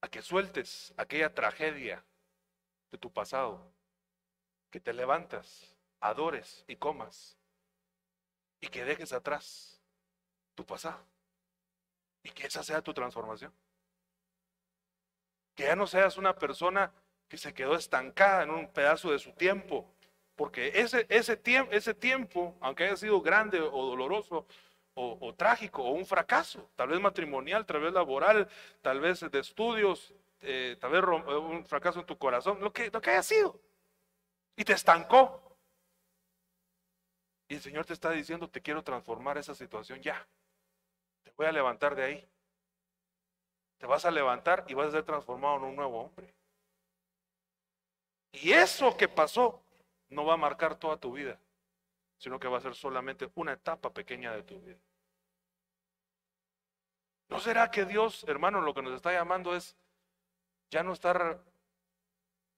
a que sueltes aquella tragedia de tu pasado, que te levantas, adores y comas y que dejes atrás tu pasado? Y que esa sea tu transformación. Que ya no seas una persona que se quedó estancada en un pedazo de su tiempo, porque ese, ese, ese tiempo, aunque haya sido grande o doloroso o, trágico o un fracaso, tal vez matrimonial, tal vez laboral, tal vez de estudios, eh, tal vez un fracaso en tu corazón, lo que, lo que haya sido, y te estancó. Y el Señor te está diciendo, te quiero transformar esa situación ya. Te voy a levantar de ahí. te vas a levantar y vas a ser transformado en un nuevo hombre. Y eso que pasó no va a marcar toda tu vida, sino que va a ser solamente una etapa pequeña de tu vida. ¿No será que Dios, hermano, lo que nos está llamando es ya no estar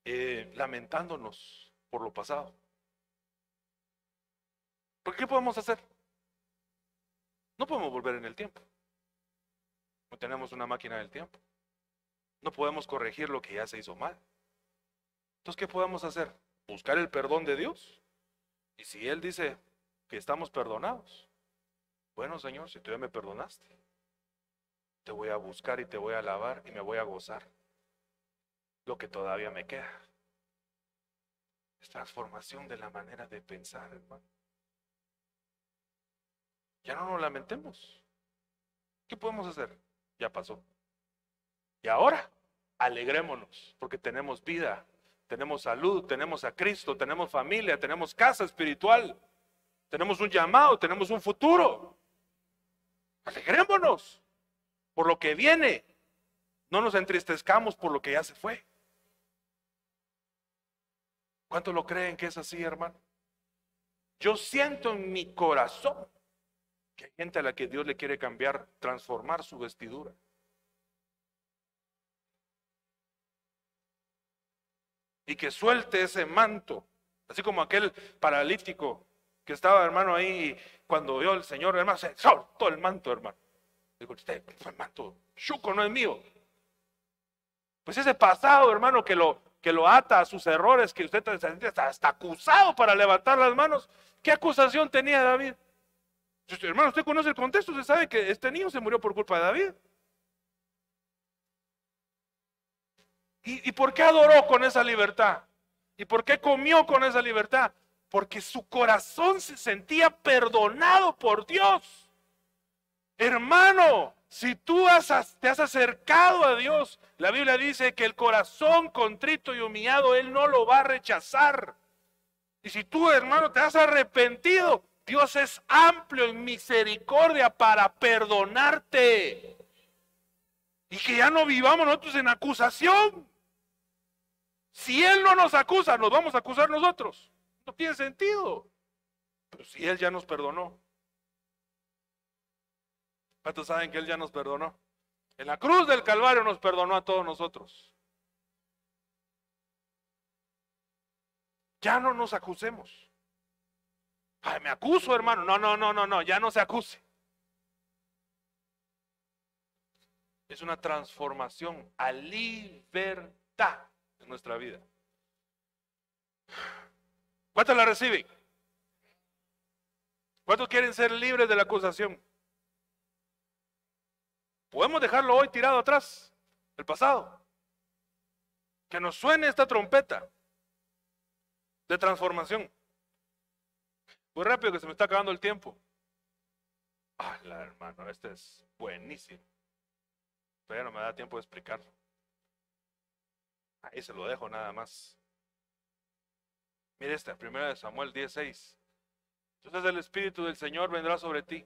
eh, lamentándonos por lo pasado? ¿Por qué podemos hacer? No podemos volver en el tiempo. No tenemos una máquina del tiempo. No podemos corregir lo que ya se hizo mal. Entonces, ¿qué podemos hacer? Buscar el perdón de Dios. Y si Él dice que estamos perdonados, bueno, Señor, si tú ya me perdonaste, te voy a buscar y te voy a alabar y me voy a gozar lo que todavía me queda. Es transformación de la manera de pensar, hermano. Ya no nos lamentemos. ¿Qué podemos hacer? Ya pasó. Y ahora, alegrémonos, porque tenemos vida, tenemos salud, tenemos a Cristo, tenemos familia, tenemos casa espiritual, tenemos un llamado, tenemos un futuro. Alegrémonos por lo que viene. No nos entristezcamos por lo que ya se fue. ¿Cuánto lo creen que es así, hermano? Yo siento en mi corazón que hay gente a la que Dios le quiere cambiar, transformar su vestidura. Y que suelte ese manto, así como aquel paralítico que estaba, hermano, ahí cuando vio al Señor, hermano, se soltó el manto, hermano. Digo, usted, el manto, chuco no es mío. Pues ese pasado, hermano, que lo, que lo ata a sus errores, que usted está, está acusado para levantar las manos. ¿Qué acusación tenía David? Hermano, usted conoce el contexto, usted sabe que este niño se murió por culpa de David. ¿Y, ¿Y, por qué adoró con esa libertad? ¿Y por qué comió con esa libertad? Porque su corazón se sentía perdonado por Dios. Hermano, si tú te has acercado a Dios, la Biblia dice que el corazón contrito y humillado, Él no lo va a rechazar. Y si tú, hermano, te has arrepentido, Dios es amplio en misericordia para perdonarte. Y que ya no vivamos nosotros en acusación. Si Él no nos acusa, nos vamos a acusar nosotros. No tiene sentido. Pero si Él ya nos perdonó. ¿Cuántos saben que Él ya nos perdonó? En la cruz del Calvario nos perdonó a todos nosotros. Ya no nos acusemos. Ay, me acuso, hermano. No, no, no, no, no, ya no se acuse. Es una transformación a libertad en nuestra vida. ¿Cuántos la reciben? ¿Cuántos quieren ser libres de la acusación? Podemos dejarlo hoy tirado atrás, el pasado. Que nos suene esta trompeta de transformación. Muy rápido que se me está acabando el tiempo. Ah, la hermano, este es buenísimo. Pero no me da tiempo de explicarlo. Ahí se lo dejo nada más. Mire esta, primera de Samuel 16. Entonces el Espíritu del Señor vendrá sobre ti.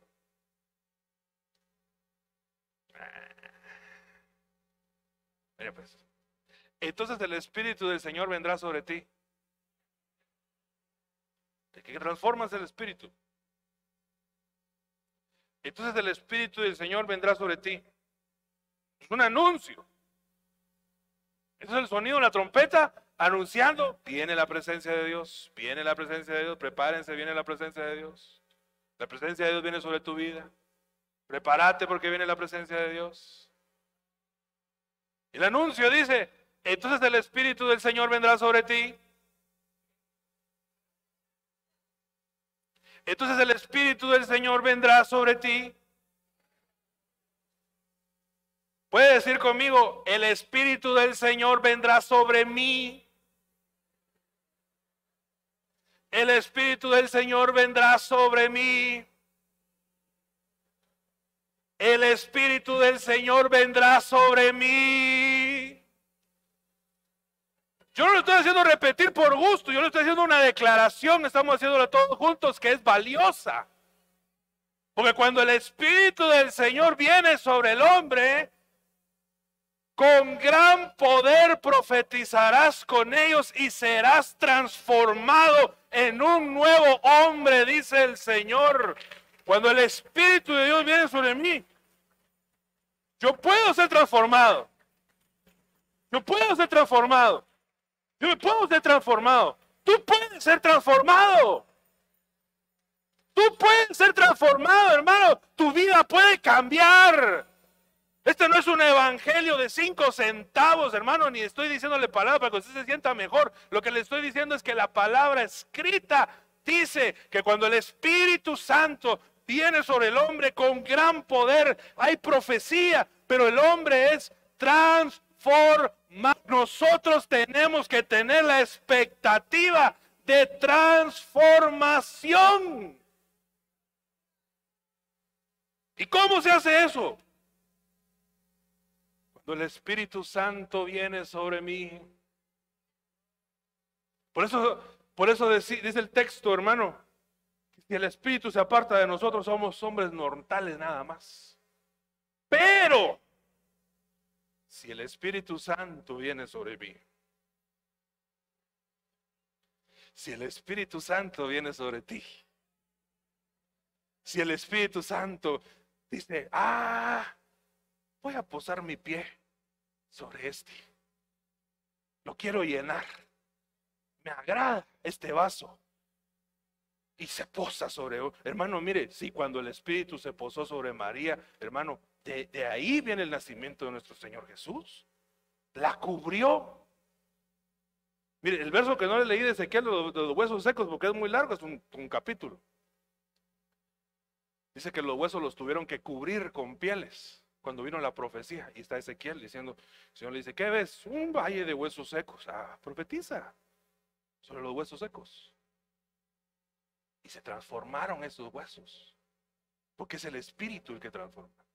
Mira pues. Entonces el Espíritu del Señor vendrá sobre ti que transformas el espíritu. Entonces el espíritu del Señor vendrá sobre ti. Es un anuncio. Eso es el sonido de la trompeta anunciando, viene la presencia de Dios, viene la presencia de Dios, prepárense, viene la presencia de Dios. La presencia de Dios viene sobre tu vida. Prepárate porque viene la presencia de Dios. El anuncio dice, entonces el Espíritu del Señor vendrá sobre ti Entonces el Espíritu del Señor vendrá sobre ti. Puede decir conmigo, el Espíritu del Señor vendrá sobre mí. El Espíritu del Señor vendrá sobre mí. El Espíritu del Señor vendrá sobre mí. Yo no lo estoy haciendo repetir por gusto, yo le estoy haciendo una declaración, estamos haciéndola todos juntos, que es valiosa. Porque cuando el Espíritu del Señor viene sobre el hombre, con gran poder profetizarás con ellos y serás transformado en un nuevo hombre, dice el Señor. Cuando el Espíritu de Dios viene sobre mí, yo puedo ser transformado. Yo puedo ser transformado. Yo puedo ser transformado. Tú puedes ser transformado. Tú puedes ser transformado, hermano. Tu vida puede cambiar. Este no es un evangelio de cinco centavos, hermano, ni estoy diciéndole palabra para que usted se sienta mejor. Lo que le estoy diciendo es que la palabra escrita dice que cuando el Espíritu Santo viene sobre el hombre con gran poder, hay profecía, pero el hombre es transformado. Nosotros tenemos que tener la expectativa de transformación. ¿Y cómo se hace eso? el Espíritu Santo viene sobre mí. Por eso, por eso dice, el texto, hermano, si el Espíritu se aparta de nosotros, somos hombres mortales nada más. Pero, si el Espíritu Santo viene sobre mí, si el Espíritu Santo viene sobre ti, si el Espíritu Santo dice, ah, voy a posar mi pie sobre este. Lo quiero llenar. Me agrada este vaso. Y se posa sobre... Hermano, mire, si cuando el Espíritu se posó sobre María, hermano, de, ahí viene el nacimiento de nuestro Señor Jesús. La cubrió. Mire, el verso que no le leí de Ezequiel de los, huesos secos, porque es muy largo, es un, un capítulo. Dice que los huesos los tuvieron que cubrir con pieles cuando vino la profecía y está Ezequiel diciendo, el Señor le dice, ¿qué ves? Un valle de huesos secos. Ah, profetiza sobre los huesos secos. Y se transformaron esos huesos, porque es el Espíritu el que transforma.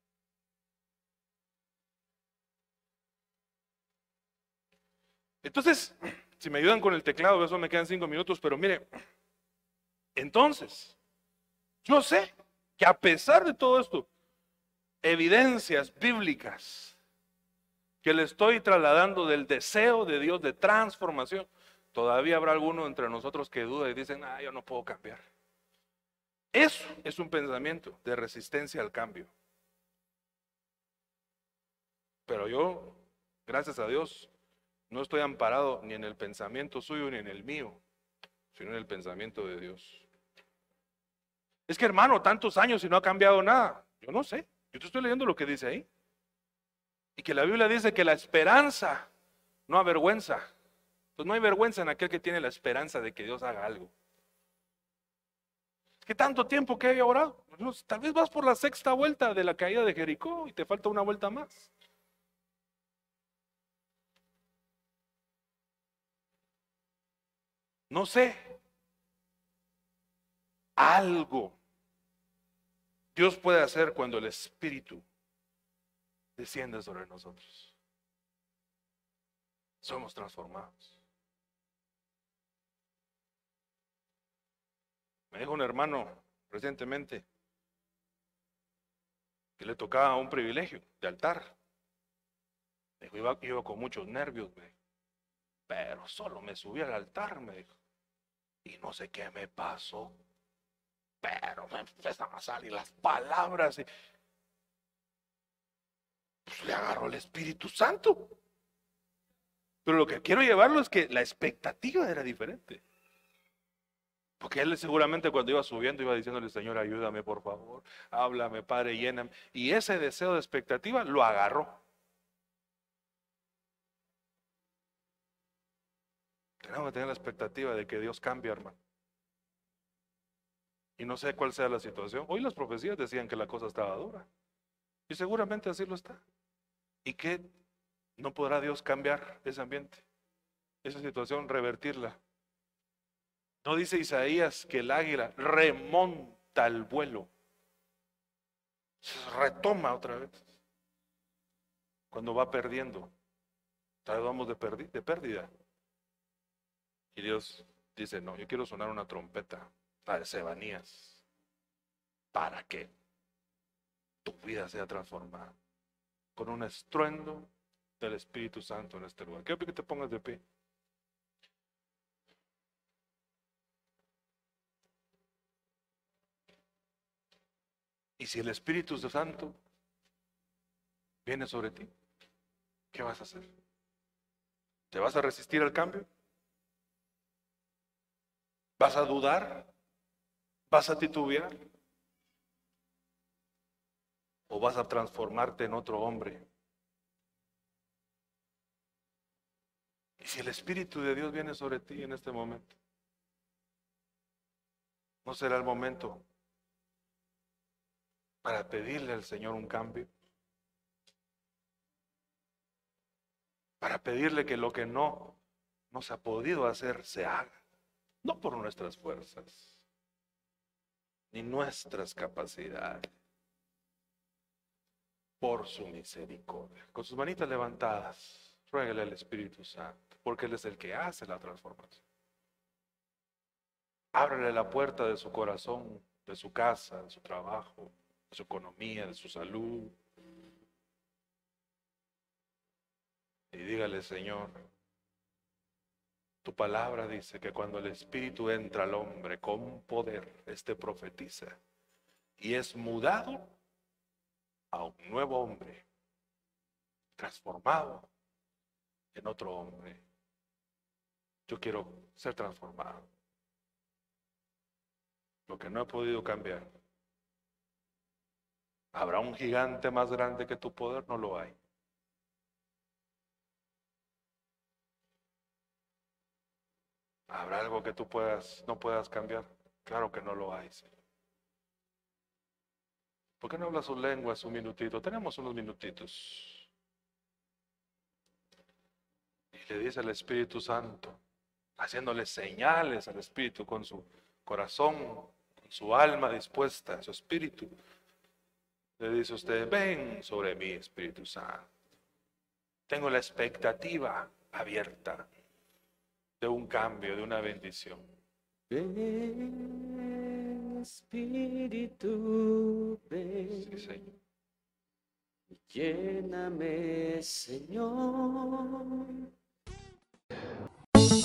Entonces, si me ayudan con el teclado, eso me quedan cinco minutos, pero mire, entonces, yo sé que a pesar de todo esto, evidencias bíblicas que le estoy trasladando del deseo de Dios de transformación, todavía habrá alguno entre nosotros que duda y dicen, ah, yo no puedo cambiar. Eso es un pensamiento de resistencia al cambio. Pero yo, gracias a Dios, no estoy amparado ni en el pensamiento suyo ni en el mío, sino en el pensamiento de Dios. Es que hermano, tantos años y no ha cambiado nada. Yo no sé. Yo te estoy leyendo lo que dice ahí. Y que la Biblia dice que la esperanza no avergüenza. Pues no hay vergüenza en aquel que tiene la esperanza de que Dios haga algo. Es que tanto tiempo que he orado. Tal vez vas por la sexta vuelta de la caída de Jericó y te falta una vuelta más. No sé. Algo Dios puede hacer cuando el Espíritu desciende sobre nosotros. Somos transformados. Me dijo un hermano recientemente que le tocaba un privilegio de altar. Me dijo, iba, con muchos nervios, pero solo me subí al altar, me dijo. Y no sé qué me pasó pero me empiezan a salir las palabras. Y, pues le agarró el Espíritu Santo. Pero lo que quiero llevarlo es que la expectativa era diferente. Porque él seguramente cuando iba subiendo iba diciéndole, Señor, ayúdame por favor, háblame, Padre, lléname. Y ese deseo de expectativa lo agarró. Tenemos que tener la expectativa de que Dios cambie, hermano. Y no sé cuál sea la situación. Hoy las profecías decían que la cosa estaba dura. Y seguramente así lo está. ¿Y qué no podrá Dios cambiar ese ambiente? Esa situación, revertirla. No dice Isaías que el águila remonta el vuelo. Se retoma otra vez. Cuando va perdiendo. Tratamos de, de pérdida. Y Dios dice, no, yo quiero sonar una trompeta la de Sebanías, para que tu vida sea transformada con un estruendo del Espíritu Santo en este lugar. Quiero que te pongas de pie. Y si el Espíritu Santo viene sobre ti, ¿qué vas a hacer? ¿Te vas a resistir al cambio? ¿Vas a dudar? ¿Vas a titubear? ¿O vas a transformarte en otro hombre? Y si el Espíritu de Dios viene sobre ti en este momento, ¿no será el momento para pedirle al Señor un cambio? Para pedirle que lo que no nos ha podido hacer se haga, no por nuestras fuerzas, ni nuestras capacidades, por su misericordia. Con sus manitas levantadas, ruégale al Espíritu Santo, porque Él es el que hace la transformación. Ábrele la puerta de su corazón, de su casa, de su trabajo, de su economía, de su salud. Y dígale, Señor, tu palabra dice que cuando el Espíritu entra al hombre con poder, éste profetiza y es mudado a un nuevo hombre, transformado en otro hombre. Yo quiero ser transformado. Lo que no he podido cambiar ¿Habrá un gigante más grande que tu poder? No lo hay. ¿Habrá algo que tú puedas, no puedas cambiar? Claro que no lo hay, Señor. ¿Por qué no habla su lengua un minutito? Tenemos unos minutitos. Y le dice al Espíritu Santo, haciéndole señales al Espíritu con su corazón, con su alma dispuesta, su espíritu. Le dice usted, ven sobre mí, Espíritu Santo. Tengo la expectativa abierta de un cambio, de una bendición.
Ven, Espíritu, ven.
Sí, Señor.
Lléname, Señor.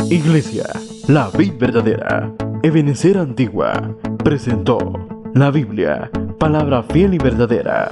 Iglesia, la vid verdadera, Ebenecer Antigua, presentó la Biblia, palabra fiel y verdadera.